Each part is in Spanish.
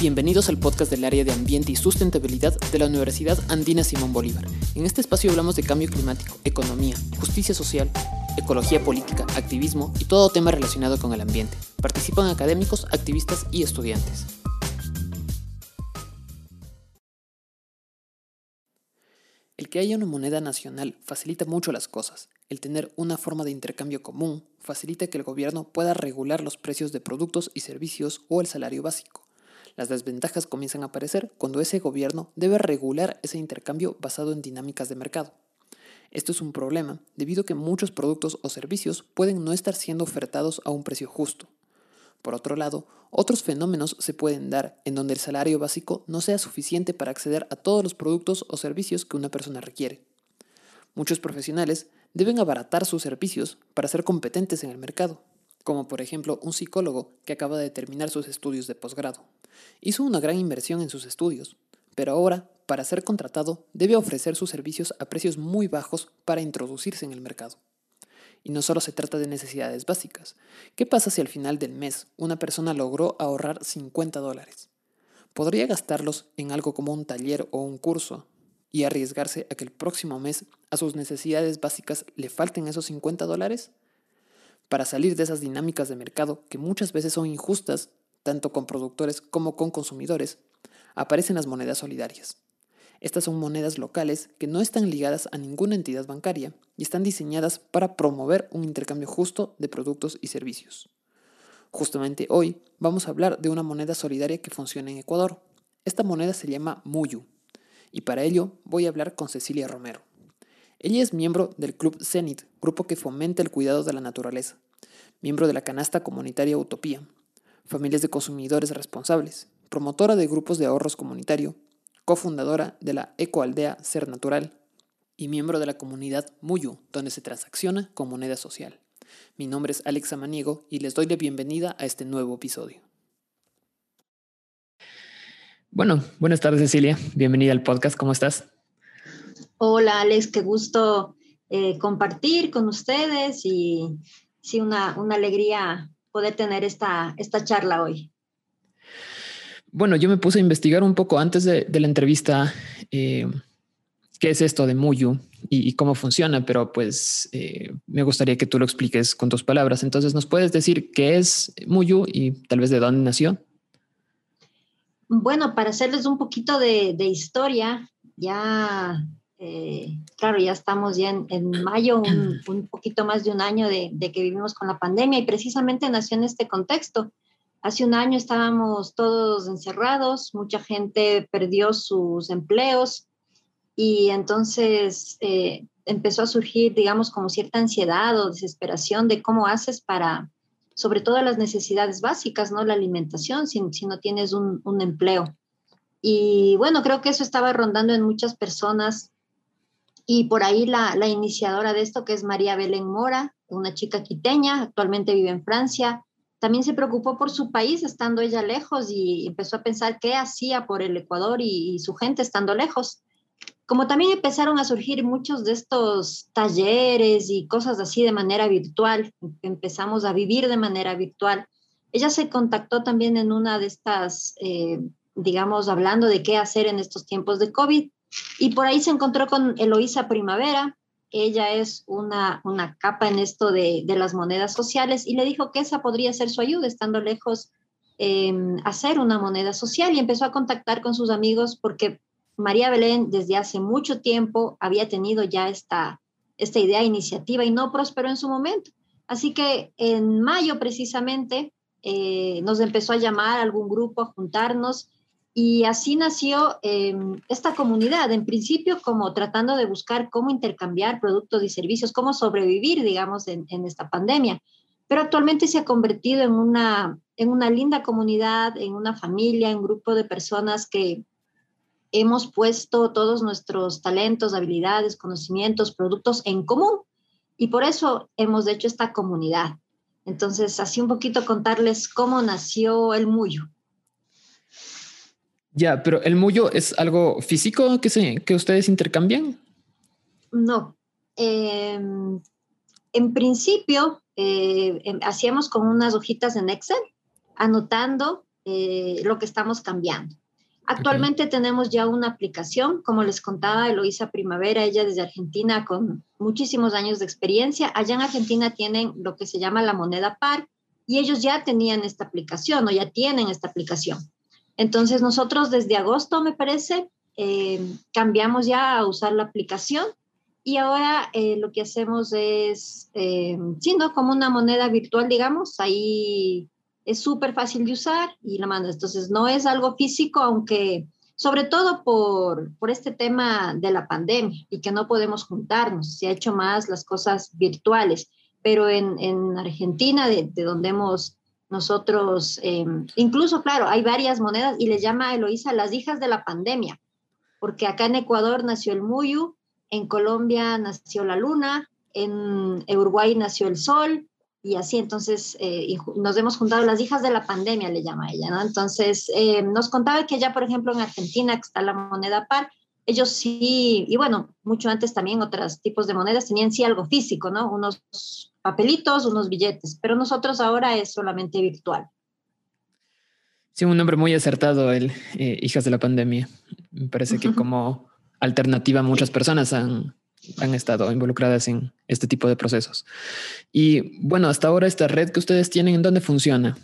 Bienvenidos al podcast del área de ambiente y sustentabilidad de la Universidad Andina Simón Bolívar. En este espacio hablamos de cambio climático, economía, justicia social, ecología política, activismo y todo tema relacionado con el ambiente. Participan académicos, activistas y estudiantes. El que haya una moneda nacional facilita mucho las cosas. El tener una forma de intercambio común facilita que el gobierno pueda regular los precios de productos y servicios o el salario básico. Las desventajas comienzan a aparecer cuando ese gobierno debe regular ese intercambio basado en dinámicas de mercado. Esto es un problema debido a que muchos productos o servicios pueden no estar siendo ofertados a un precio justo. Por otro lado, otros fenómenos se pueden dar en donde el salario básico no sea suficiente para acceder a todos los productos o servicios que una persona requiere. Muchos profesionales deben abaratar sus servicios para ser competentes en el mercado como por ejemplo un psicólogo que acaba de terminar sus estudios de posgrado. Hizo una gran inversión en sus estudios, pero ahora, para ser contratado, debe ofrecer sus servicios a precios muy bajos para introducirse en el mercado. Y no solo se trata de necesidades básicas. ¿Qué pasa si al final del mes una persona logró ahorrar 50 dólares? ¿Podría gastarlos en algo como un taller o un curso y arriesgarse a que el próximo mes a sus necesidades básicas le falten esos 50 dólares? para salir de esas dinámicas de mercado que muchas veces son injustas, tanto con productores como con consumidores, aparecen las monedas solidarias. Estas son monedas locales que no están ligadas a ninguna entidad bancaria y están diseñadas para promover un intercambio justo de productos y servicios. Justamente hoy vamos a hablar de una moneda solidaria que funciona en Ecuador. Esta moneda se llama Muyu y para ello voy a hablar con Cecilia Romero. Ella es miembro del Club Zenit, grupo que fomenta el cuidado de la naturaleza, miembro de la canasta comunitaria Utopía, familias de consumidores responsables, promotora de grupos de ahorros comunitario, cofundadora de la ecoaldea Ser Natural y miembro de la comunidad Muyu, donde se transacciona con moneda social. Mi nombre es Alex Amaniego y les doy la bienvenida a este nuevo episodio. Bueno, buenas tardes Cecilia, bienvenida al podcast, ¿cómo estás? Hola Alex, qué gusto eh, compartir con ustedes y sí, una, una alegría poder tener esta, esta charla hoy. Bueno, yo me puse a investigar un poco antes de, la entrevista eh, qué es esto de Muyu y, cómo funciona, pero pues eh, me gustaría que tú lo expliques con tus palabras. Entonces, ¿nos puedes decir qué es Muyu y tal vez de dónde nació? Bueno, para hacerles un poquito de, de historia, ya eh, claro, ya estamos ya en, mayo, un, poquito más de un año de, que vivimos con la pandemia y precisamente nació en este contexto. Hace un año estábamos todos encerrados, mucha gente perdió sus empleos y entonces eh, empezó a surgir, digamos, como cierta ansiedad o desesperación de cómo haces para, sobre todo las necesidades básicas, ¿no? La alimentación, si, si no tienes un, un empleo. Y bueno, creo que eso estaba rondando en muchas personas y por ahí la, iniciadora de esto, que es María Belén Mora, una chica quiteña, actualmente vive en Francia, también se preocupó por su país estando ella lejos y empezó a pensar qué hacía por el Ecuador y, su gente estando lejos. Como también empezaron a surgir muchos de estos talleres y cosas así de manera virtual, empezamos a vivir de manera virtual. Ella se contactó también en una de estas, eh, digamos, hablando de qué hacer en estos tiempos de COVID y por ahí se encontró con Eloísa Primavera. Ella es una, una capa en esto de, de, las monedas sociales y le dijo que esa podría ser su ayuda, estando lejos, eh, hacer una moneda social y empezó a contactar con sus amigos porque María Belén desde hace mucho tiempo había tenido ya esta, esta idea, iniciativa y no prosperó en su momento. Así que en mayo precisamente eh, nos empezó a llamar algún grupo a juntarnos y así nació em, esta comunidad, en principio como tratando de buscar cómo intercambiar productos y servicios, cómo sobrevivir, digamos, en, esta pandemia. Pero actualmente se ha convertido en una, en una linda comunidad, en una familia, en un grupo de personas que hemos puesto todos nuestros talentos, habilidades, conocimientos, productos en común. Y por eso hemos hecho esta comunidad. Entonces, así un poquito contarles cómo nació el Muyo. Ya, pero el mullo es algo físico que, se, que ustedes intercambian. No. Em, en principio, eh, em, hacíamos con unas hojitas en Excel, anotando eh, lo que estamos cambiando. Actualmente tenemos ya una aplicación, como les contaba Eloisa Primavera, ella desde Argentina con muchísimos años de experiencia. Allá en Argentina tienen lo que se llama la moneda par y ellos ya tenían esta aplicación o ya tienen esta aplicación. Entonces nosotros desde agosto, me parece, eh, cambiamos ya a usar la aplicación y ahora eh, lo que hacemos es, eh, siendo como una moneda virtual, digamos, ahí es súper fácil de usar y la mandas. Entonces, no es algo físico, aunque sobre todo por, por este tema de la pandemia y que no podemos juntarnos, se ha hecho más las cosas virtuales, pero en, en Argentina, de, donde hemos nosotros, eh, incluso, claro, hay varias monedas y les llama Eloísa las hijas de la pandemia, porque acá en Ecuador nació el Muyu, en Colombia nació la luna, en Uruguay nació el sol, y así entonces eh, nos hemos juntado las hijas de la pandemia, le llama ella, ¿no? Entonces eh, nos contaba que ya, por ejemplo, en Argentina, que está la moneda par, ellos sí, y bueno, mucho antes también otros tipos de monedas tenían sí algo físico, ¿no? Unos papelitos, unos billetes, pero nosotros ahora es solamente virtual. Sí, un nombre muy acertado, el eh, Hijas de la Pandemia. Me parece que como alternativa muchas personas han han estado involucradas en este tipo de procesos. Y bueno, hasta ahora esta red que ustedes tienen, ¿en dónde funciona?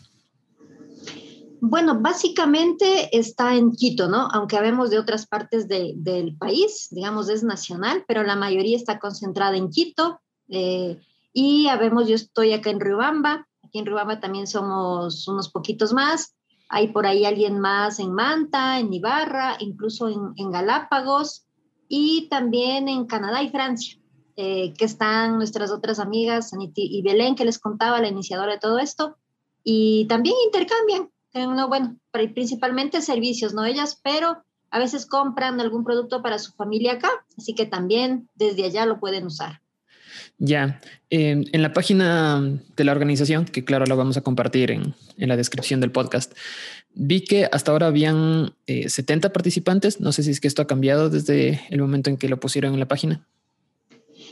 Bueno, básicamente está en Quito, ¿no? Aunque habemos de otras partes del país, digamos, es nacional, pero la mayoría está concentrada en Quito. Eh, y habemos, yo estoy acá en Riobamba, aquí en Riobamba también somos unos poquitos más. Hay por ahí alguien más en Manta, en Ibarra, incluso en, Galápagos y también en Canadá y Francia, eh, que están nuestras otras amigas, Aniti y Belén, que les contaba, la iniciadora de todo esto, y también intercambian, no, bueno, principalmente servicios, no ellas, pero a veces compran algún producto para su familia acá, así que también desde allá lo pueden usar. Ya, en la página de la organización, que claro, lo vamos a compartir en, en la descripción del podcast, Vi que hasta ahora habían 70 eh, participantes. No sé si es que esto ha cambiado desde el momento en que lo pusieron en la página.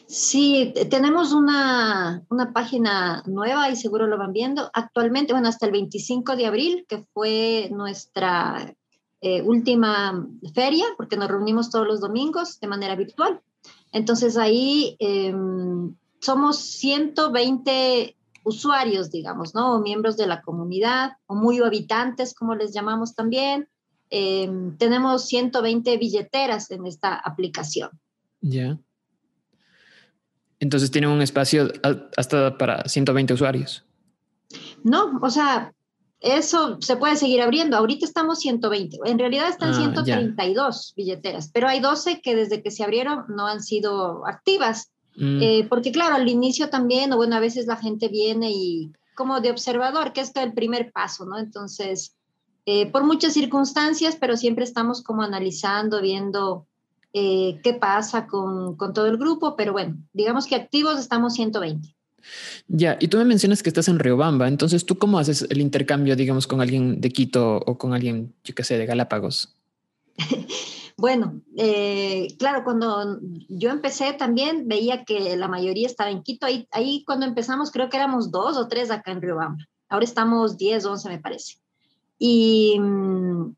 Sí, tenemos una, una, página nueva y seguro lo van viendo. Actualmente, bueno, hasta el 25 de abril, que fue nuestra eh, última feria, porque nos reunimos todos los domingos de manera virtual. Entonces ahí em, somos 120 usuarios, digamos, ¿no? O miembros de la comunidad, o muy habitantes, como les llamamos también. Em, tenemos 120 billeteras en esta aplicación. Ya. Entonces tienen un espacio hasta para 120 usuarios. No, o sea, eso se puede seguir abriendo. Ahorita estamos 120. En realidad están 132 ah, billeteras, pero hay 12 que desde que se abrieron no han sido activas. Mm. Eh, porque claro, al inicio también, o bueno, a veces la gente viene y como de observador, que es el primer paso, ¿no? Entonces, eh, por muchas circunstancias, pero siempre estamos como analizando, viendo eh, qué pasa con, con, todo el grupo, pero bueno, digamos que activos estamos 120. Ya, y tú me mencionas que estás en Riobamba, entonces tú cómo haces el intercambio, digamos, con alguien de Quito o con alguien, yo qué sé, de Galápagos? Bueno, eh, claro, cuando yo empecé también veía que la mayoría estaba en Quito. Ahí, ahí cuando empezamos creo que éramos dos o tres acá en Riobamba. Ahora estamos 10, 11 me parece. Y mm,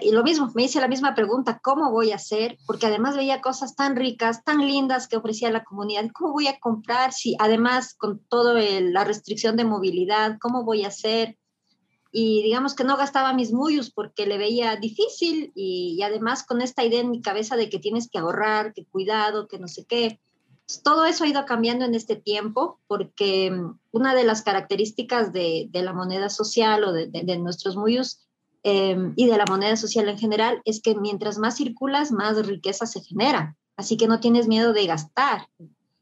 y lo mismo, me hice la misma pregunta, ¿cómo voy a hacer? Porque además veía cosas tan ricas, tan lindas que ofrecía la comunidad. ¿Cómo voy a comprar si además con toda la restricción de movilidad, cómo voy a hacer? y digamos que no gastaba mis muyos porque le veía difícil y, además con esta idea en mi cabeza de que tienes que ahorrar, que cuidado, que no sé qué. todo eso ha ido cambiando en este tiempo porque mm, una de las características de, de la moneda social o de, de, nuestros muyos em, y de la moneda social en general es que mientras más circulas, más riqueza se genera. Así que no tienes miedo de gastar.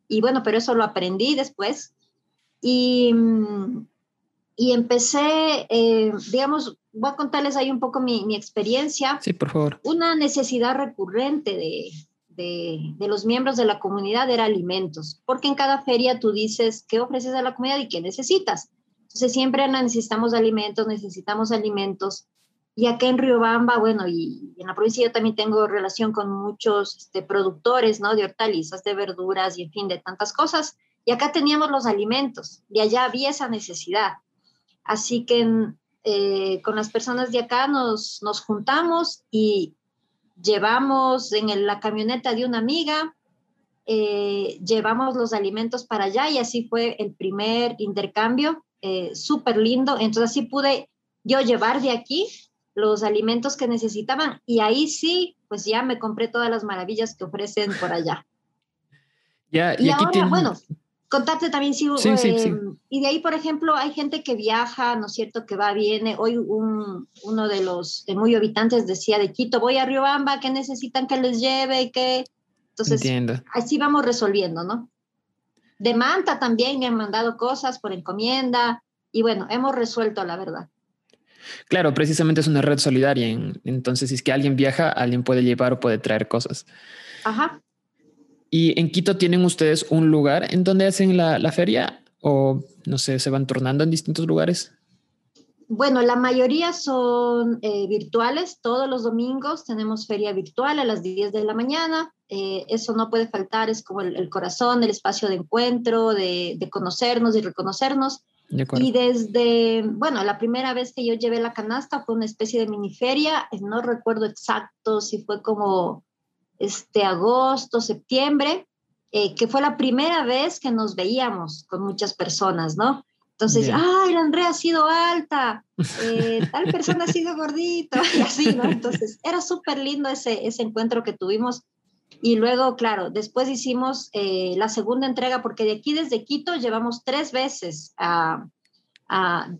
Y bueno, pero eso lo aprendí después. Y, y empecé, eh, digamos, voy a contarles ahí un poco mi, mi, experiencia. Sí, por favor. Una necesidad recurrente de, de, de, los miembros de la comunidad era alimentos, porque en cada feria tú dices qué ofreces a la comunidad y qué necesitas. Entonces siempre necesitamos alimentos, necesitamos alimentos. Y acá en Riobamba, bueno, y en la provincia yo también tengo relación con muchos este, productores, ¿no? De hortalizas, de verduras y en fin, de tantas cosas. Y acá teníamos los alimentos y allá había esa necesidad. Así que eh, con las personas de acá nos, nos juntamos y llevamos en la camioneta de una amiga, eh, llevamos los alimentos para allá y así fue el primer intercambio, eh, súper lindo. Entonces así pude yo llevar de aquí los alimentos que necesitaban y ahí sí, pues ya me compré todas las maravillas que ofrecen por allá. Ya, y, ahora, bueno, contarte también si... Eh, y de ahí, por ejemplo, hay gente que viaja, ¿no es cierto?, que va, viene. Hoy un, uno de los muy habitantes decía de Quito, voy a Riobamba, ¿qué necesitan que les lleve? ¿Qué? Entonces, así vamos resolviendo, ¿no? De Manta también me han mandado cosas por encomienda y bueno, hemos resuelto la verdad. Claro, precisamente es una red solidaria. Entonces, si es que alguien viaja, alguien puede llevar o puede traer cosas. Ajá. ¿Y en Quito tienen ustedes un lugar en donde hacen la, feria o no sé, se van tornando en distintos lugares? Bueno, la mayoría son eh, virtuales. Todos los domingos tenemos feria virtual a las 10 de la mañana. Eh, eso no puede faltar, es como el, corazón, el espacio de encuentro, de, de conocernos y reconocernos. Y desde, bueno, la primera vez que yo llevé la canasta fue una especie de mini feria, no recuerdo exacto si fue como este, agosto, septiembre, eh, que fue la primera vez que nos veíamos con muchas personas, ¿no? Entonces, ay, la Andrea ha sido alta, eh, tal persona ha sido gordito, y así, ¿no? Entonces, era súper lindo ese, ese encuentro que tuvimos. Y luego, claro, después hicimos eh, la segunda entrega, porque de aquí desde Quito llevamos tres veces a,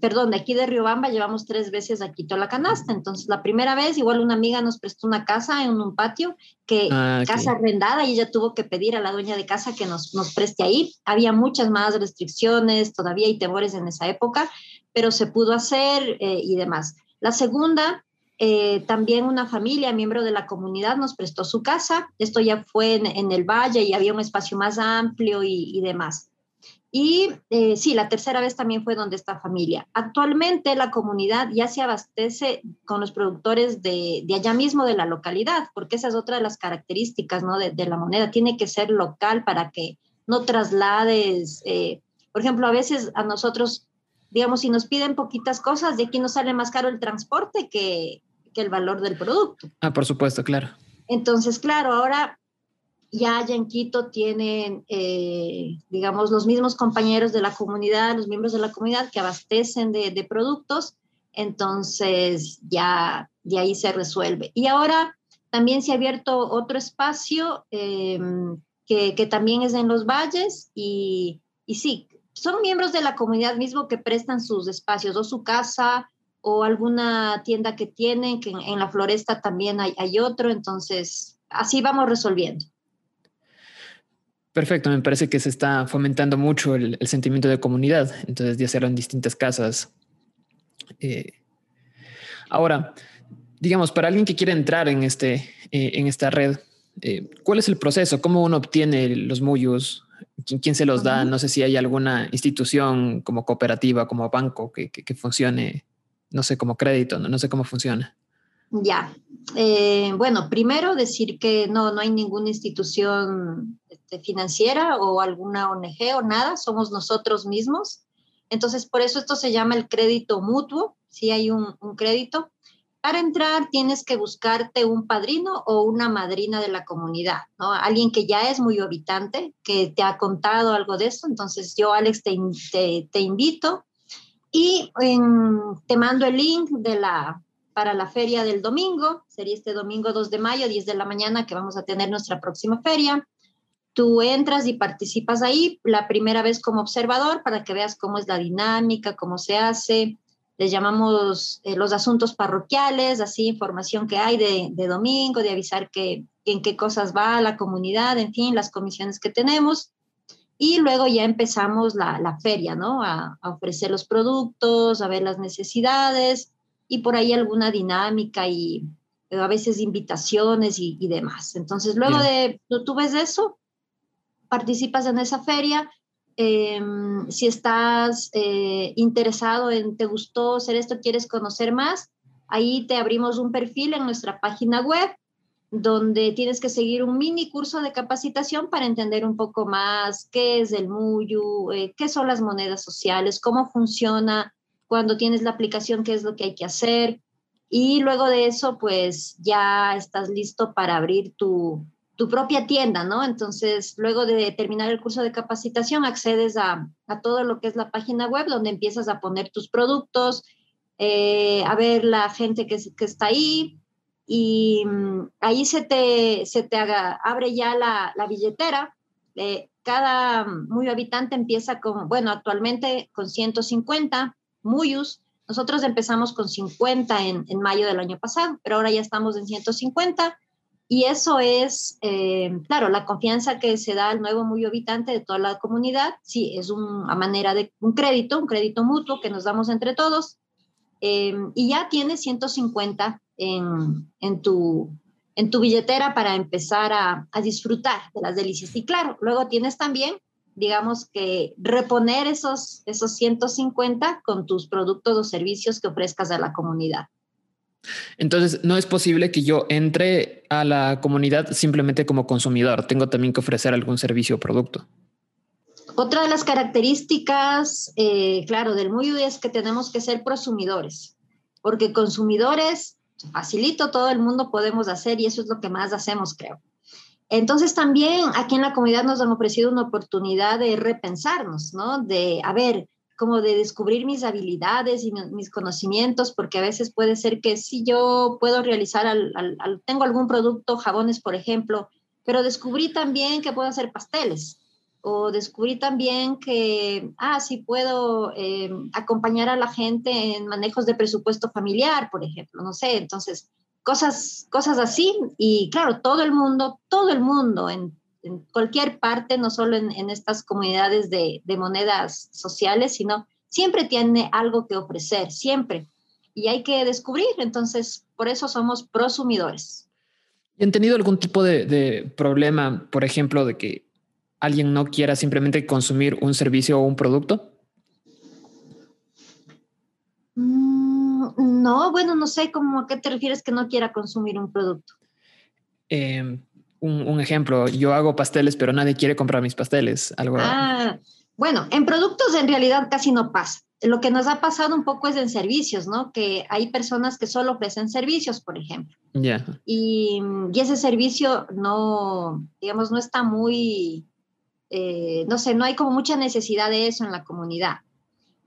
perdón, de aquí de Riobamba llevamos tres veces a Quito la canasta. Entonces, la primera vez, igual una amiga nos prestó una casa en un patio, que ah, casa arrendada, y ella tuvo que pedir a la dueña de casa que nos, nos preste ahí. Había muchas más restricciones, todavía hay temores en esa época, pero se pudo hacer eh, y demás. La segunda, eh, también una familia, miembro de la comunidad, nos prestó su casa. Esto ya fue en, el valle y había un espacio más amplio y demás. Y eh, sí, la tercera vez también fue donde esta familia. Actualmente la comunidad ya se abastece con los productores de, de allá mismo de la localidad, porque esa es otra de las características ¿no? de, la moneda. Tiene que ser local para que no traslades. Eh, por ejemplo, a veces a nosotros, digamos, si nos piden poquitas cosas, de aquí nos sale más caro el transporte que, que el valor del producto. Ah, por supuesto, claro. Entonces, claro, ahora ya allá en Quito tienen, eh, digamos, los mismos compañeros de la comunidad, los miembros de la comunidad que abastecen de, productos, entonces ya de ahí se resuelve. Y ahora también se ha abierto otro espacio em, que, que, también es en los valles y, y sí, son miembros de la comunidad mismo que prestan sus espacios o su casa o alguna tienda que tienen, que en, la floresta también hay, hay otro, entonces así vamos resolviendo. Perfecto, me parece que se está fomentando mucho el, sentimiento de comunidad, entonces de hacerlo en distintas casas. Eh, ahora, digamos, para alguien que quiere entrar en, este, eh, en esta red, eh, ¿cuál es el proceso? ¿Cómo uno obtiene los muyos? ¿Quién, se los da? No sé si hay alguna institución como cooperativa, como banco que, que, funcione, no sé, como crédito, no, no sé cómo funciona. Ya. bueno, primero decir que no, no hay ninguna institución este, financiera o alguna ONG o nada, somos nosotros mismos. Entonces, por eso esto se llama el crédito mutuo, si hay un, crédito. Para entrar tienes que buscarte un padrino o una madrina de la comunidad, ¿no? Alguien que ya es muy habitante, que te ha contado algo de eso. Entonces yo, Alex, te, te, invito y te mando el link de para la feria del domingo. Sería este domingo 2 de mayo, 10 de la mañana, que vamos a tener nuestra próxima feria. Tú entras y participas ahí la primera vez como observador para que veas cómo es la dinámica, cómo se hace. Les llamamos eh, los asuntos parroquiales, así información que hay de, domingo, de avisar que, en qué cosas va la comunidad, en fin, las comisiones que tenemos. Y luego ya empezamos la, feria, ¿no? A, ofrecer los productos, a ver las necesidades y por ahí alguna dinámica y a veces invitaciones y, demás. Entonces, luego de, tú ves eso, participas en esa feria. Em, si estás eh, interesado en, te gustó hacer esto, quieres conocer más, ahí te abrimos un perfil en nuestra página web donde tienes que seguir un mini curso de capacitación para entender un poco más qué es el MUYU, eh, qué son las monedas sociales, cómo funciona, cuando tienes la aplicación, qué es lo que hay que hacer. Y luego de eso, pues ya estás listo para abrir tu, tu propia tienda, ¿no? Entonces, luego de terminar el curso de capacitación, accedes a, a todo lo que es la página web, donde empiezas a poner tus productos, eh, a ver la gente que, que está ahí, y mm, ahí se te, se te haga, abre ya la, la billetera. Eh, cada muy habitante empieza con, bueno, actualmente con 150 muyus. Nosotros empezamos con 50 en, en mayo del año pasado, pero ahora ya estamos en 150 y eso es, eh, claro, la confianza que se da al nuevo muy habitante de toda la comunidad. Sí, es una manera de un crédito, un crédito mutuo que nos damos entre todos. Eh, y ya tienes 150 en, en, tu, en tu billetera para empezar a, a, disfrutar de las delicias. Y claro, luego tienes también, digamos que reponer esos, esos 150 con tus productos o servicios que ofrezcas a la comunidad. Entonces, no es posible que yo entre a la comunidad simplemente como consumidor. Tengo también que ofrecer algún servicio o producto. Otra de las características, eh, claro, del MUYU es que tenemos que ser prosumidores, porque consumidores, facilito, todo el mundo podemos hacer y eso es lo que más hacemos, creo. Entonces también aquí en la comunidad nos han ofrecido una oportunidad de repensarnos, ¿no? De, a ver, como de descubrir mis habilidades y mis conocimientos, porque a veces puede ser que si yo puedo realizar, al, al, tengo algún producto, jabones, por ejemplo, pero descubrí también que puedo hacer pasteles o descubrí también que, ah, sí puedo eh, acompañar a la gente en manejos de presupuesto familiar, por ejemplo, no sé, entonces, cosas, cosas así. Y claro, todo el mundo, todo el mundo en en cualquier parte, no solo en, en estas comunidades de, de, monedas sociales, sino siempre tiene algo que ofrecer, siempre. Y hay que descubrir, entonces, por eso somos prosumidores. ¿Y han tenido algún tipo de, de problema, por ejemplo, de que alguien no quiera simplemente consumir un servicio o un producto? Mm, no, bueno, no sé cómo a qué te refieres que no quiera consumir un producto. Eh, un, ejemplo, yo hago pasteles, pero nadie quiere comprar mis pasteles. Algo. Ah, bueno, en productos en realidad casi no pasa. Lo que nos ha pasado un poco es en servicios, ¿no? Que hay personas que solo ofrecen servicios, por ejemplo. Ya. Y, y, ese servicio no, digamos, no está muy, eh, no sé, no hay como mucha necesidad de eso en la comunidad.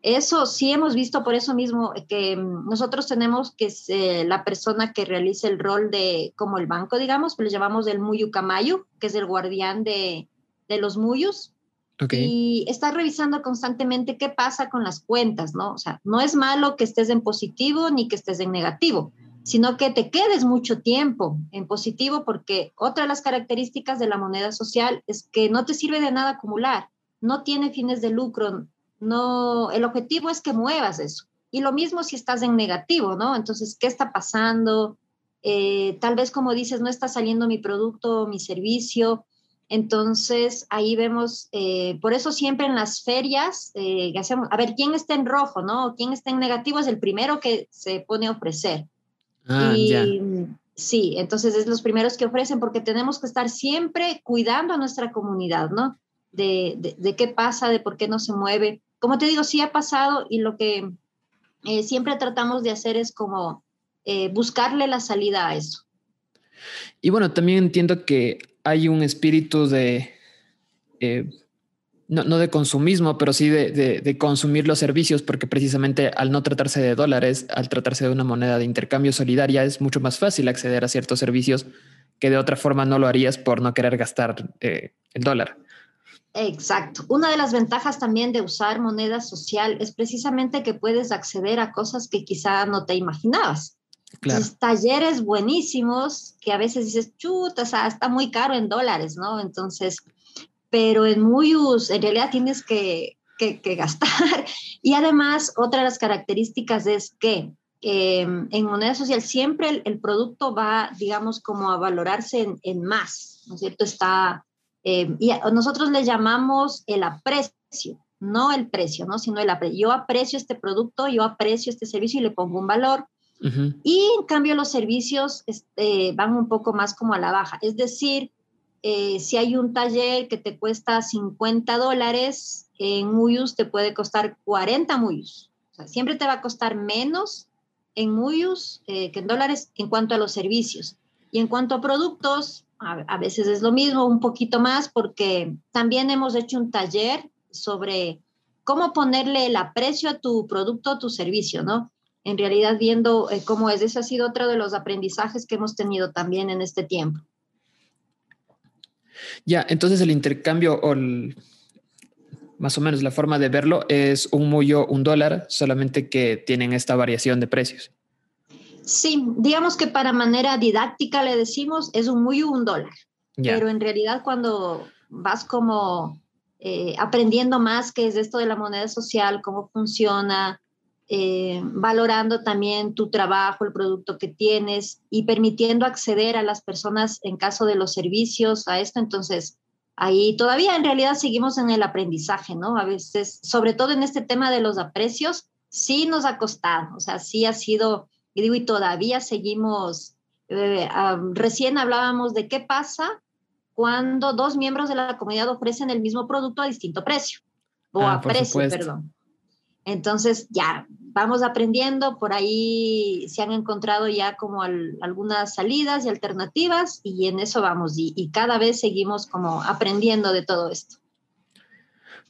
Eso sí hemos visto por eso mismo que mm, nosotros tenemos que ser la persona que realice el rol de, como el banco, digamos, le llamamos el Muyu Kamayu, que es el guardián de, de los Muyus. Okay. Y está revisando constantemente qué pasa con las cuentas, ¿no? O sea, no es malo que estés en positivo ni que estés en negativo, sino que te quedes mucho tiempo en positivo porque otra de las características de la moneda social es que no te sirve de nada acumular, no tiene fines de lucro, no, el objetivo es que muevas eso. Y lo mismo si estás en negativo, ¿no? Entonces, ¿qué está pasando? Eh, tal vez como dices, no está saliendo mi producto, mi servicio. Entonces, ahí vemos, eh, por eso siempre en las ferias eh, hacemos, a ver, ¿quién está en rojo, no? ¿Quién está en negativo? Es el primero que se pone a ofrecer. Ah, y, ya. Sí, entonces es los primeros que ofrecen porque tenemos que estar siempre cuidando a nuestra comunidad, ¿no? De, de, de qué pasa, de por qué no se mueve como te digo, sí ha pasado y lo que eh, siempre tratamos de hacer es como eh, buscarle la salida a eso. Y bueno, también entiendo que hay un espíritu de, eh, no, no, de consumismo, pero sí de, de, de, consumir los servicios, porque precisamente al no tratarse de dólares, al tratarse de una moneda de intercambio solidaria, es mucho más fácil acceder a ciertos servicios que de otra forma no lo harías por no querer gastar el dólar. Exacto. Una de las ventajas también de usar moneda social es precisamente que puedes acceder a cosas que quizá no te imaginabas. Claro. Entonces, talleres buenísimos que a veces dices, chuta, o sea, está muy caro en dólares, ¿no? Entonces, pero en Muyus en realidad tienes que, que, que gastar. Y además, otra de las características es que eh, en moneda social siempre el, el, producto va, digamos, como a valorarse en, en más, ¿no es cierto? Está eh, y nosotros le llamamos el aprecio, no el precio, ¿no? sino el aprecio. Yo aprecio este producto, yo aprecio este servicio y le pongo un valor. Uh -huh. Y en cambio los servicios este, van un poco más como a la baja. Es decir, eh, si hay un taller que te cuesta 50 dólares, en Muyus te puede costar 40 Muyus. siempre te va a costar menos en Muyus eh, que en dólares en cuanto a los servicios. Y en cuanto a productos, a, veces es lo mismo, un poquito más, porque también hemos hecho un taller sobre cómo ponerle el aprecio a tu producto o tu servicio, ¿no? En realidad viendo eh, cómo es. Ese ha sido otro de los aprendizajes que hemos tenido también en este tiempo. Ya, entonces el intercambio o más o menos la forma de verlo es un mullo, un dólar, solamente que tienen esta variación de precios. Sí, digamos que para manera didáctica le decimos es un mullo, un dólar. Pero en realidad cuando vas como eh, aprendiendo más qué es esto de la moneda social, cómo funciona, eh, valorando también tu trabajo, el producto que tienes y permitiendo acceder a las personas en caso de los servicios a esto. Entonces, ahí todavía en realidad seguimos en el aprendizaje, ¿no? A veces, sobre todo en este tema de los aprecios, sí nos ha costado, o sea, sí ha sido, y digo, y todavía seguimos, eh, recién hablábamos de qué pasa cuando dos miembros de la comunidad ofrecen el mismo producto a distinto precio, o ah, a precio, perdón. Entonces, ya, vamos aprendiendo, por ahí se han encontrado ya como algunas salidas y alternativas y en eso vamos y, cada vez seguimos como aprendiendo de todo esto.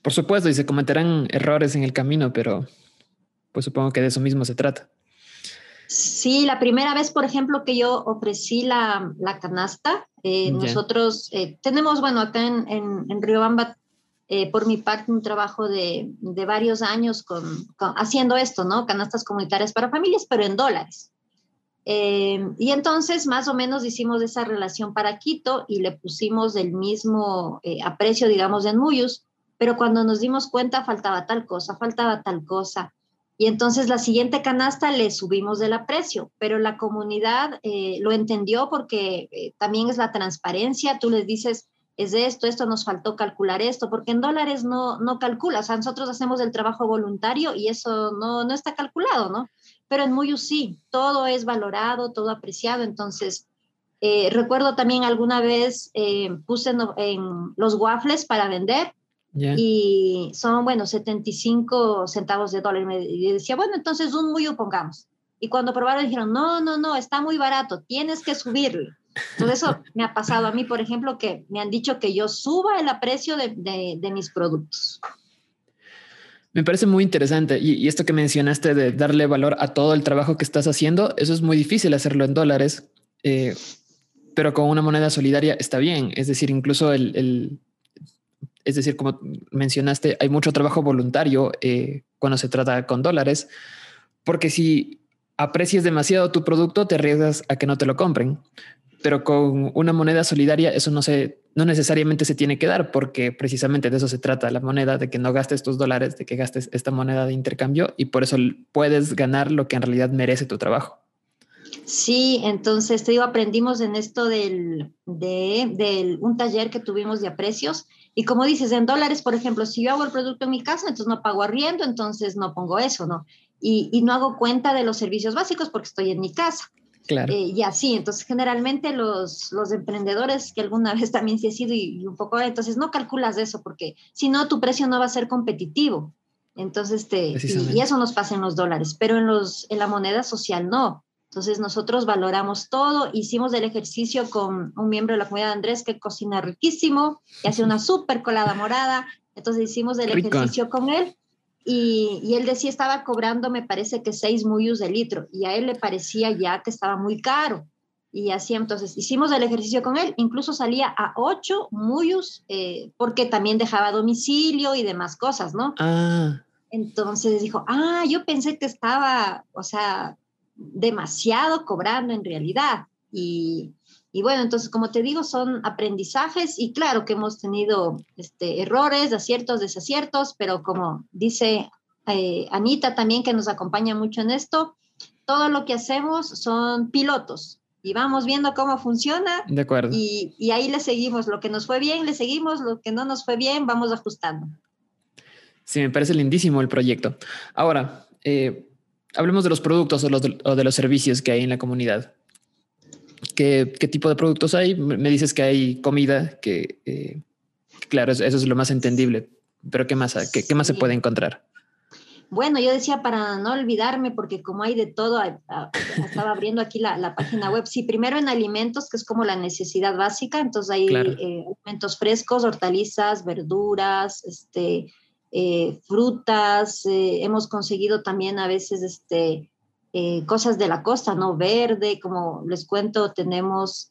Por supuesto, y se cometerán errores en el camino, pero pues supongo que de eso mismo se trata. Sí, la primera vez, por ejemplo, que yo ofrecí la, canasta, eh, nosotros eh, tenemos, bueno, acá en, en, en Riobamba eh, por mi parte, un trabajo de, varios años con, haciendo esto, ¿no? Canastas comunitarias para familias, pero en dólares. Eh, y entonces, más o menos, hicimos esa relación para Quito y le pusimos el mismo eh, aprecio, digamos, en Muyus, pero cuando nos dimos cuenta faltaba tal cosa, faltaba tal cosa. Y entonces la siguiente canasta le subimos el aprecio, pero la comunidad lo entendió porque también es la transparencia. Tú les dices, es esto, esto nos faltó calcular esto, porque en dólares no, no calculas, nosotros hacemos el trabajo voluntario y eso no, no está calculado, ¿no? Pero en Muyu sí, todo es valorado, todo apreciado, entonces eh, recuerdo también alguna vez eh, puse en, los waffles para vender y son, bueno, 75 centavos de dólar. Y decía, bueno, entonces un Muyu pongamos. Y cuando probaron dijeron, no, no, no, está muy barato, tienes que subirle. Entonces eso me ha pasado a mí, por ejemplo, que me han dicho que yo suba el aprecio de, mis productos. Me parece muy interesante. Y, esto que mencionaste de darle valor a todo el trabajo que estás haciendo, eso es muy difícil hacerlo en dólares, eh, pero con una moneda solidaria está bien. Es decir, incluso el, es decir, como mencionaste, hay mucho trabajo voluntario eh, cuando se trata con dólares, porque si aprecias demasiado tu producto, te arriesgas a que no te lo compren pero con una moneda solidaria eso no se no necesariamente se tiene que dar porque precisamente de eso se trata la moneda de que no gastes tus dólares de que gastes esta moneda de intercambio y por eso puedes ganar lo que en realidad merece tu trabajo. Sí entonces te digo aprendimos en esto del de, un taller que tuvimos de aprecios y como dices en dólares por ejemplo si yo hago el producto en mi casa entonces no pago arriendo entonces no pongo eso no y, y no hago cuenta de los servicios básicos porque estoy en mi casa Claro. Eh, y así, entonces generalmente los, los emprendedores que alguna vez también se ha sido y, un poco, entonces no calculas eso porque si no tu precio no va a ser competitivo. Entonces, este, y, eso nos pasa en los dólares, pero en, los, en la moneda social no. Entonces nosotros valoramos todo, hicimos el ejercicio con un miembro de la comunidad Andrés que cocina riquísimo, que hace una súper colada morada, entonces hicimos el ejercicio con él y, él decía estaba cobrando, me parece que seis muyus de litro, y a él le parecía ya que estaba muy caro. Y así entonces hicimos el ejercicio con él, incluso salía a ocho muyus, eh, porque también dejaba domicilio y demás cosas, ¿no? Ah. Entonces dijo, ah, yo pensé que estaba, o sea, demasiado cobrando en realidad. Y, y bueno, entonces, como te digo, son aprendizajes y claro que hemos tenido este, errores, aciertos, desaciertos, pero como dice eh, Anita también, que nos acompaña mucho en esto, todo lo que hacemos son pilotos y vamos viendo cómo funciona. De acuerdo. Y, y ahí le seguimos. Lo que nos fue bien, le seguimos. Lo que no nos fue bien, vamos ajustando. Sí, me parece lindísimo el proyecto. Ahora, eh, hablemos de los productos o, los o de los servicios que hay en la comunidad. ¿Qué, tipo de productos hay? Me dices que hay comida, que eh, claro, eso, es lo más entendible, pero ¿qué más, qué, más se puede encontrar? Bueno, yo decía para no olvidarme, porque como hay de todo, estaba abriendo aquí la, página web. Sí, primero en alimentos, que es como la necesidad básica, entonces hay eh, alimentos frescos, hortalizas, verduras, este, eh, frutas. Eh, hemos conseguido también a veces este, cosas de la costa, ¿no? Verde, como les cuento, tenemos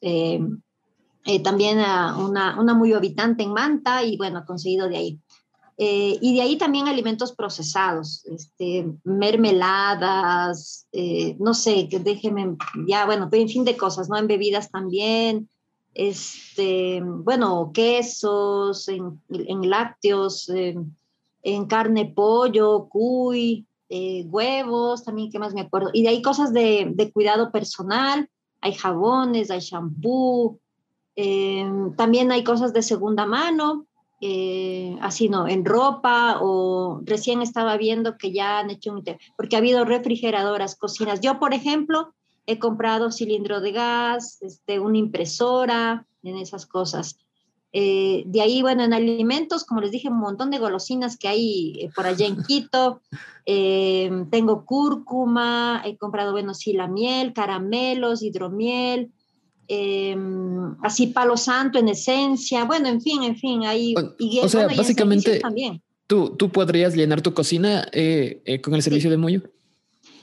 también una, una muy habitante en Manta y bueno, conseguido de ahí. Eh, y de ahí también alimentos procesados, este, mermeladas, eh, no sé, déjenme, ya, bueno, en fin de cosas, ¿no? En bebidas también, este, bueno, quesos, en, lácteos, en carne, pollo, cuy, eh, huevos, también, ¿qué más me acuerdo? Y de ahí cosas de, de cuidado personal, hay jabones, hay shampoo, también hay cosas de segunda mano, eh, así no, en ropa o recién estaba viendo que ya han hecho un, porque ha habido refrigeradoras, cocinas. Yo, por ejemplo, he comprado cilindro de gas, este, una impresora, en esas cosas. Eh, de ahí, bueno, en alimentos, como les dije, un montón de golosinas que hay eh, por allá en Quito. tengo cúrcuma, he comprado, bueno, sí, la miel, caramelos, hidromiel, Em, así palo santo en esencia, bueno, en fin, en fin, ahí. O, sea, básicamente, también. Tú, tú podrías llenar tu cocina eh, eh, con el servicio de Muyo.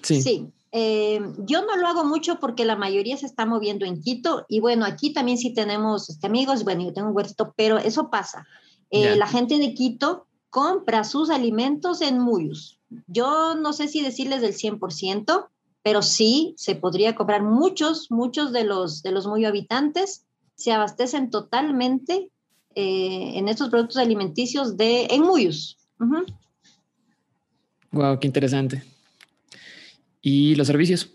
Sí. Sí. Em, yo no lo hago mucho porque la mayoría se está moviendo en Quito y bueno, aquí también sí tenemos este, amigos, bueno, yo tengo un huerto, pero eso pasa. Eh, la gente de Quito compra sus alimentos en Muyos. Yo no sé si decirles del 100%, pero sí se podría comprar muchos, muchos de los, de los muy habitantes se abastecen totalmente eh, en estos productos alimenticios de, en Muyus. Wow, qué interesante. ¿Y los servicios?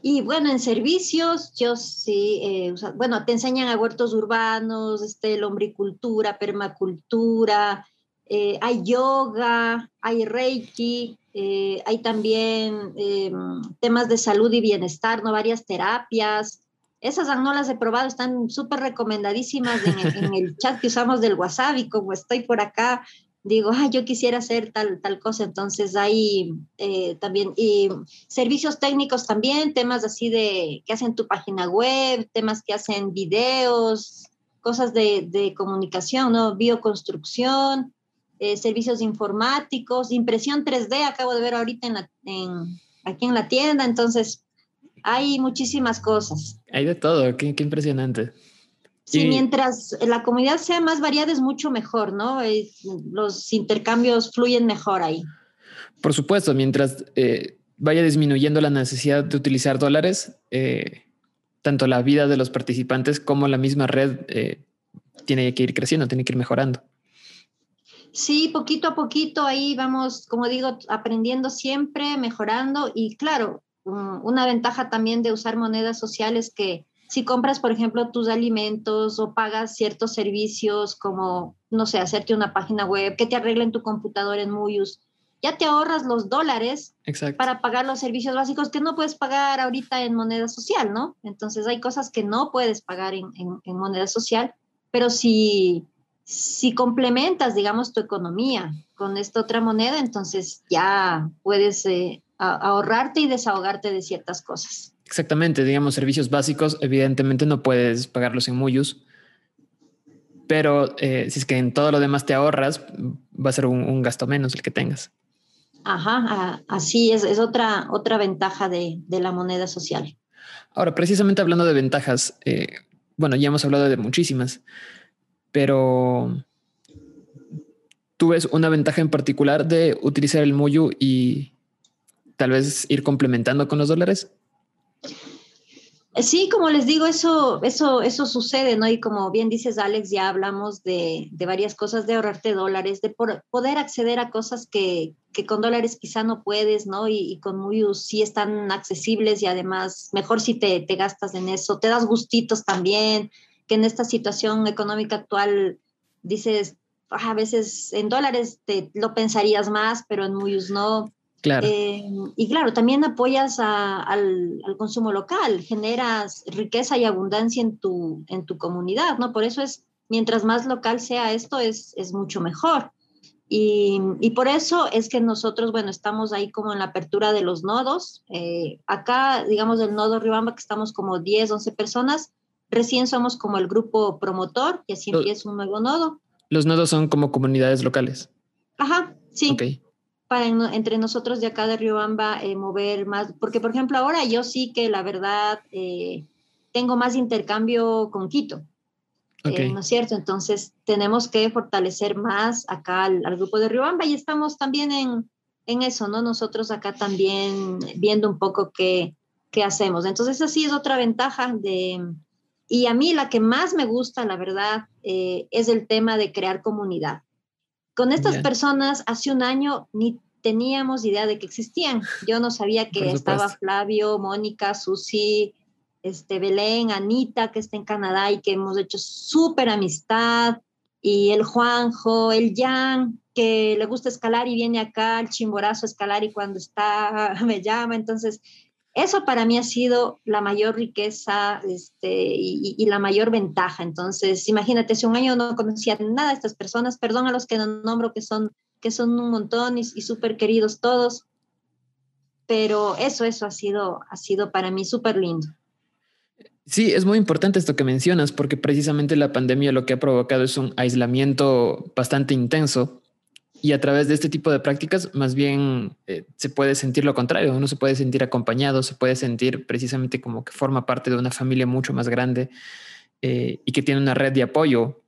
Y bueno, en servicios, yo sí, eh, bueno, te enseñan a huertos urbanos, este, lombricultura, permacultura, eh, hay yoga, hay reiki, eh, hay también eh, temas de salud y bienestar, ¿no? Varias terapias. Esas no las he probado, están súper recomendadísimas en, el chat que usamos del WhatsApp y como estoy por acá, digo, ah, yo quisiera hacer tal, tal cosa. Entonces hay eh, también y servicios técnicos también, temas así de que hacen tu página web, temas que hacen videos, cosas de, de comunicación, ¿no? Bioconstrucción. Eh, servicios informáticos, impresión 3D, acabo de ver ahorita en aquí en la tienda, entonces hay muchísimas cosas. Hay de todo, qué, impresionante. Sí, mientras la comunidad sea más variada es mucho mejor, ¿no? los intercambios fluyen mejor ahí. Por supuesto, mientras eh, vaya disminuyendo la necesidad de utilizar dólares, eh, tanto la vida de los participantes como la misma red tiene que ir creciendo, tiene que ir mejorando. Sí, poquito a poquito ahí vamos, como digo, aprendiendo siempre, mejorando y claro, una ventaja también de usar monedas sociales que si compras, por ejemplo, tus alimentos o pagas ciertos servicios como, no sé, hacerte una página web, que te arreglen tu computadora en Muyus, ya te ahorras los dólares para pagar los servicios básicos que no puedes pagar ahorita en moneda social, ¿no? Entonces hay cosas que no puedes pagar en, en moneda social, pero si si complementas, digamos, tu economía con esta otra moneda, entonces ya puedes eh, ahorrarte y desahogarte de ciertas cosas. Exactamente, digamos, servicios básicos, evidentemente no puedes pagarlos en Muyus, pero eh, si es que en todo lo demás te ahorras, va a ser un, gasto menos el que tengas. Ajá, así es, es otra, otra ventaja de, la moneda social. Ahora, precisamente hablando de ventajas, eh, bueno, ya hemos hablado de muchísimas, pero tú ves una ventaja en particular de utilizar el Muyu y tal vez ir complementando con los dólares. Sí, como les digo, eso, eso, eso sucede, ¿no? Y como bien dices, Alex, ya hablamos de, varias cosas, de ahorrarte dólares, de poder acceder a cosas que, con dólares quizá no puedes, ¿no? Y, con Muyu sí están accesibles y además mejor si te, te gastas en eso, te das gustitos también, que en esta situación económica actual dices, ah, a veces en dólares te lo pensarías más, pero en Muyus no. Claro. Eh, y claro, también apoyas al, consumo local, generas riqueza y abundancia en tu, en tu comunidad, ¿no? Por eso es, mientras más local sea esto, es, es mucho mejor. Y, y, por eso es que nosotros, bueno, estamos ahí como en la apertura de los nodos. Eh, acá, digamos, del nodo Riobamba, que estamos como 10, 11 personas, recién somos como el grupo promotor, que así empieza un nuevo nodo. Los nodos son como comunidades locales. Ajá, sí. Para entre nosotros de acá de Riobamba eh, mover más, porque por ejemplo ahora yo sí que la verdad eh, tengo más intercambio con Quito. Eh, ¿No es cierto? Entonces tenemos que fortalecer más acá al, grupo de Riobamba y estamos también en, en, eso, ¿no? Nosotros acá también viendo un poco qué, qué hacemos. Entonces así es otra ventaja de... Y a mí la que más me gusta, la verdad, es el tema de crear comunidad. Con estas personas hace un año ni teníamos idea de que existían. Yo no sabía que estaba Flavio, Mónica, Susi, este, Belén, Anita, que está en Canadá y que hemos hecho súper amistad, y el Juanjo, el Jan, que le gusta escalar y viene acá, el chimborazo a escalar y cuando está me llama. Entonces, eso para mí ha sido la mayor riqueza este, y, la mayor ventaja. Entonces, imagínate, hace un año no conocía nada de estas personas, perdón a los que no nombro, que son, que son un montón y, súper queridos todos, pero eso, eso ha sido, ha sido para mí súper lindo. Sí, es muy importante esto que mencionas, porque precisamente la pandemia lo que ha provocado es un aislamiento bastante intenso y a través de este tipo de prácticas, más bien eh, se puede sentir lo contrario, uno se puede sentir acompañado, se puede sentir precisamente como que forma parte de una familia mucho más grande eh, y que tiene una red de apoyo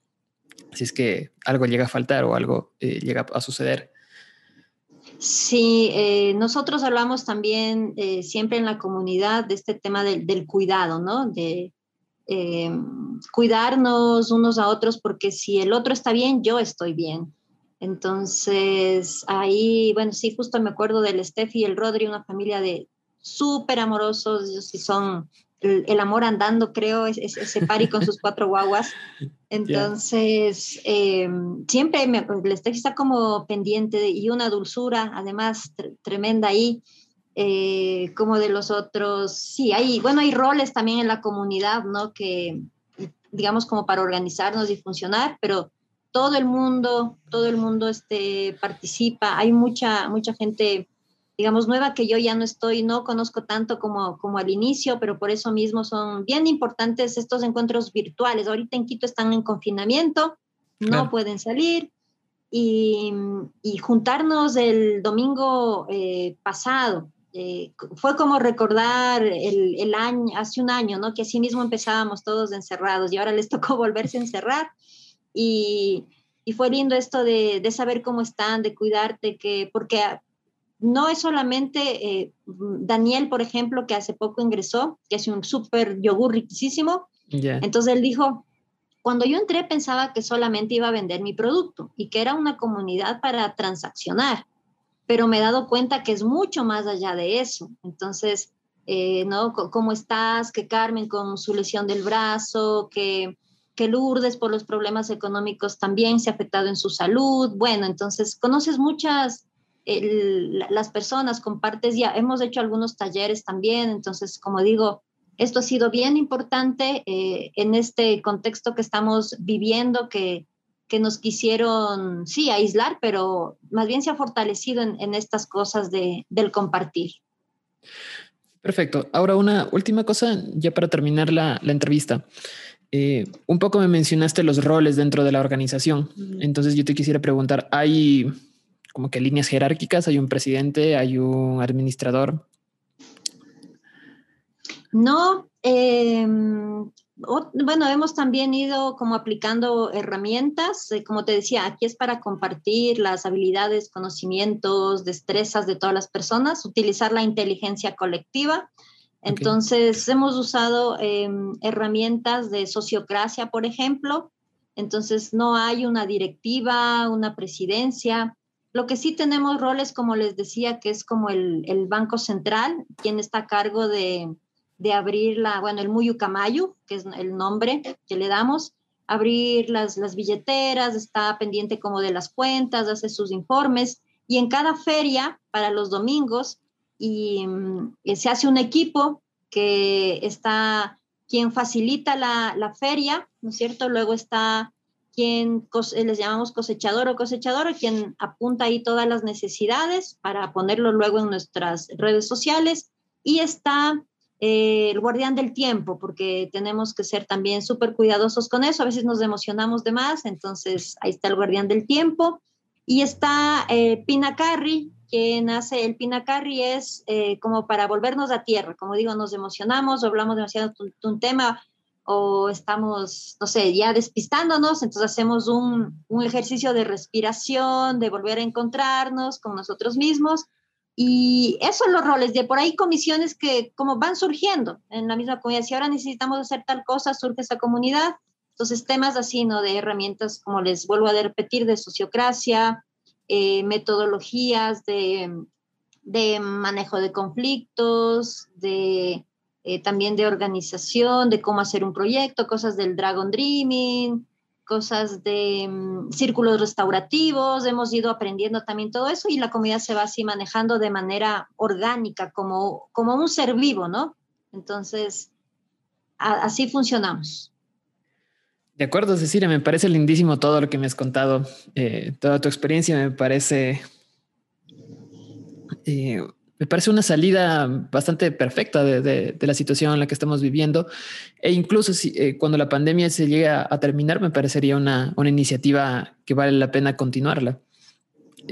si es que algo llega a faltar o algo eh, llega a suceder. Sí, nosotros hablamos también siempre en la comunidad de este tema del cuidado, ¿no? De cuidarnos unos a otros porque si el otro está bien, yo estoy bien. Entonces, ahí, bueno, sí, justo me acuerdo del Steph y el Rodri, una familia de súper amorosos, ellos sí son el, amor andando, creo, es, ese pari con sus cuatro guaguas. Entonces, em, siempre me, el Steph está como pendiente y una dulzura, además, tremenda ahí. Eh, como de los otros, sí, hay, bueno, hay roles también en la comunidad, ¿no? Que, digamos, como para organizarnos y funcionar, pero todo el mundo, todo el mundo este, participa. Hay mucha, mucha gente, digamos, nueva que yo ya no estoy, no conozco tanto como, como al inicio, pero por eso mismo son bien importantes estos encuentros virtuales. Ahorita en Quito están en confinamiento, no pueden salir. Y, juntarnos el domingo eh, pasado, eh, fue como recordar el, el, año, hace un año, ¿no? Que así mismo empezábamos todos encerrados y ahora les tocó volverse a encerrar y, y fue lindo esto de, de, saber cómo están, de cuidarte, que, porque no es solamente eh, Daniel, por ejemplo, que hace poco ingresó, que hace un súper yogur riquísimo. Entonces él dijo, cuando yo entré pensaba que solamente iba a vender mi producto y que era una comunidad para transaccionar, pero me he dado cuenta que es mucho más allá de eso. Entonces, eh, ¿no? ¿Cómo estás? Que Carmen con su lesión del brazo, que que Lourdes por los problemas económicos también se ha afectado en su salud. Bueno, entonces conoces muchas, las personas, compartes ya, hemos hecho algunos talleres también, entonces como digo, esto ha sido bien importante eh, en este contexto que estamos viviendo, que, que nos quisieron, sí, aislar, pero más bien se ha fortalecido en, estas cosas de, del compartir. Perfecto. Ahora una última cosa, ya para terminar la, la entrevista. Eh, un poco me mencionaste los roles dentro de la organización. Entonces yo te quisiera preguntar, ¿hay como que líneas jerárquicas? ¿Hay un presidente? ¿Hay un administrador? No, em, bueno, hemos también ido como aplicando herramientas, eh, como te decía, aquí es para compartir las habilidades, conocimientos, destrezas de todas las personas, utilizar la inteligencia colectiva entonces, hemos usado em, herramientas de sociocracia, por ejemplo. Entonces, no hay una directiva, una presidencia. Lo que sí tenemos roles, como les decía, que es como el, Banco Central, quien está a cargo de, abrir la, bueno, el Muyucamayu, que es el nombre que le damos, abrir las, las billeteras, está pendiente como de las cuentas, hace sus informes. Y en cada feria, para los domingos, y mm, se hace un equipo que está quien facilita la, feria, ¿no es cierto? Luego está quien les llamamos cosechador o cosechadora, quien apunta ahí todas las necesidades para ponerlo luego en nuestras redes sociales. Y está eh, el guardián del tiempo, porque tenemos que ser también súper cuidadosos con eso. A veces nos emocionamos de más, entonces ahí está el guardián del tiempo. Y está eh, Pina Carri, quien hace el Pina Carri es eh, como para volvernos a tierra. Como digo, nos emocionamos o hablamos demasiado de un tema o estamos, no sé, ya despistándonos, entonces hacemos un, un ejercicio de respiración, de volver a encontrarnos con nosotros mismos y eso son los roles, de por ahí comisiones que como van surgiendo en la misma comunidad. Si ahora necesitamos hacer tal cosa, surge esa comunidad. Entonces, temas así, ¿no? De herramientas, como les vuelvo a repetir, de sociocracia, eh, metodologías de, de, manejo de conflictos, de, eh, también de organización, de cómo hacer un proyecto, cosas del Dragon Dreaming, cosas de mm, círculos restaurativos, hemos ido aprendiendo también todo eso y la comunidad se va así manejando de manera orgánica, como, como un ser vivo, ¿no? Entonces, así funcionamos. De acuerdo, Cecilia, me parece lindísimo todo lo que me has contado, eh, toda tu experiencia me parece eh, me parece una salida bastante perfecta de, la situación en la que estamos viviendo. E incluso si, eh, cuando la pandemia se llega a terminar, me parecería una, iniciativa que vale la pena continuarla.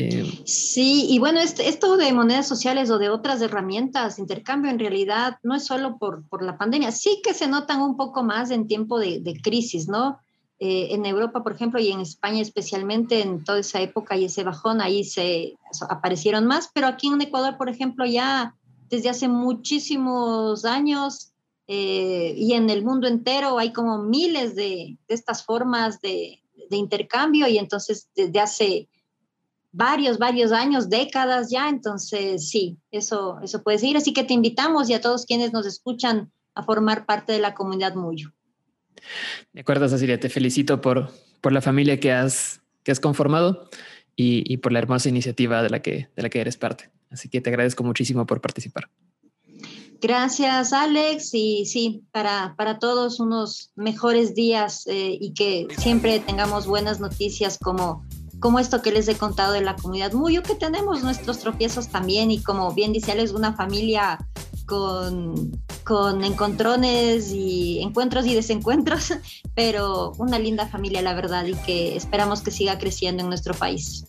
Eh, sí, y bueno, este, esto de monedas sociales o de otras herramientas, intercambio en realidad no es solo por, por la pandemia, sí que se notan un poco más en tiempo de, de crisis, ¿no? Eh, en Europa, por ejemplo, y en España especialmente, en toda esa época y ese bajón, ahí se aparecieron más, pero aquí en Ecuador, por ejemplo, ya desde hace muchísimos años eh, y en el mundo entero hay como miles de, de estas formas de, de, intercambio y entonces desde hace varios, varios años, décadas ya, entonces sí, eso, eso puede seguir. Así que te invitamos y a todos quienes nos escuchan a formar parte de la comunidad Muyo. De acuerdo, Cecilia, te felicito por, por la familia que has, que has conformado y, por la hermosa iniciativa de la, que, de la que eres parte. Así que te agradezco muchísimo por participar. Gracias, Alex. Y sí, para, para todos unos mejores días eh, y que siempre tengamos buenas noticias como, como esto que les he contado de la comunidad Muyo, que tenemos nuestros tropiezos también y como bien dice Alex, una familia con, con encontrones y encuentros y desencuentros, pero una linda familia, la verdad, y que esperamos que siga creciendo en nuestro país.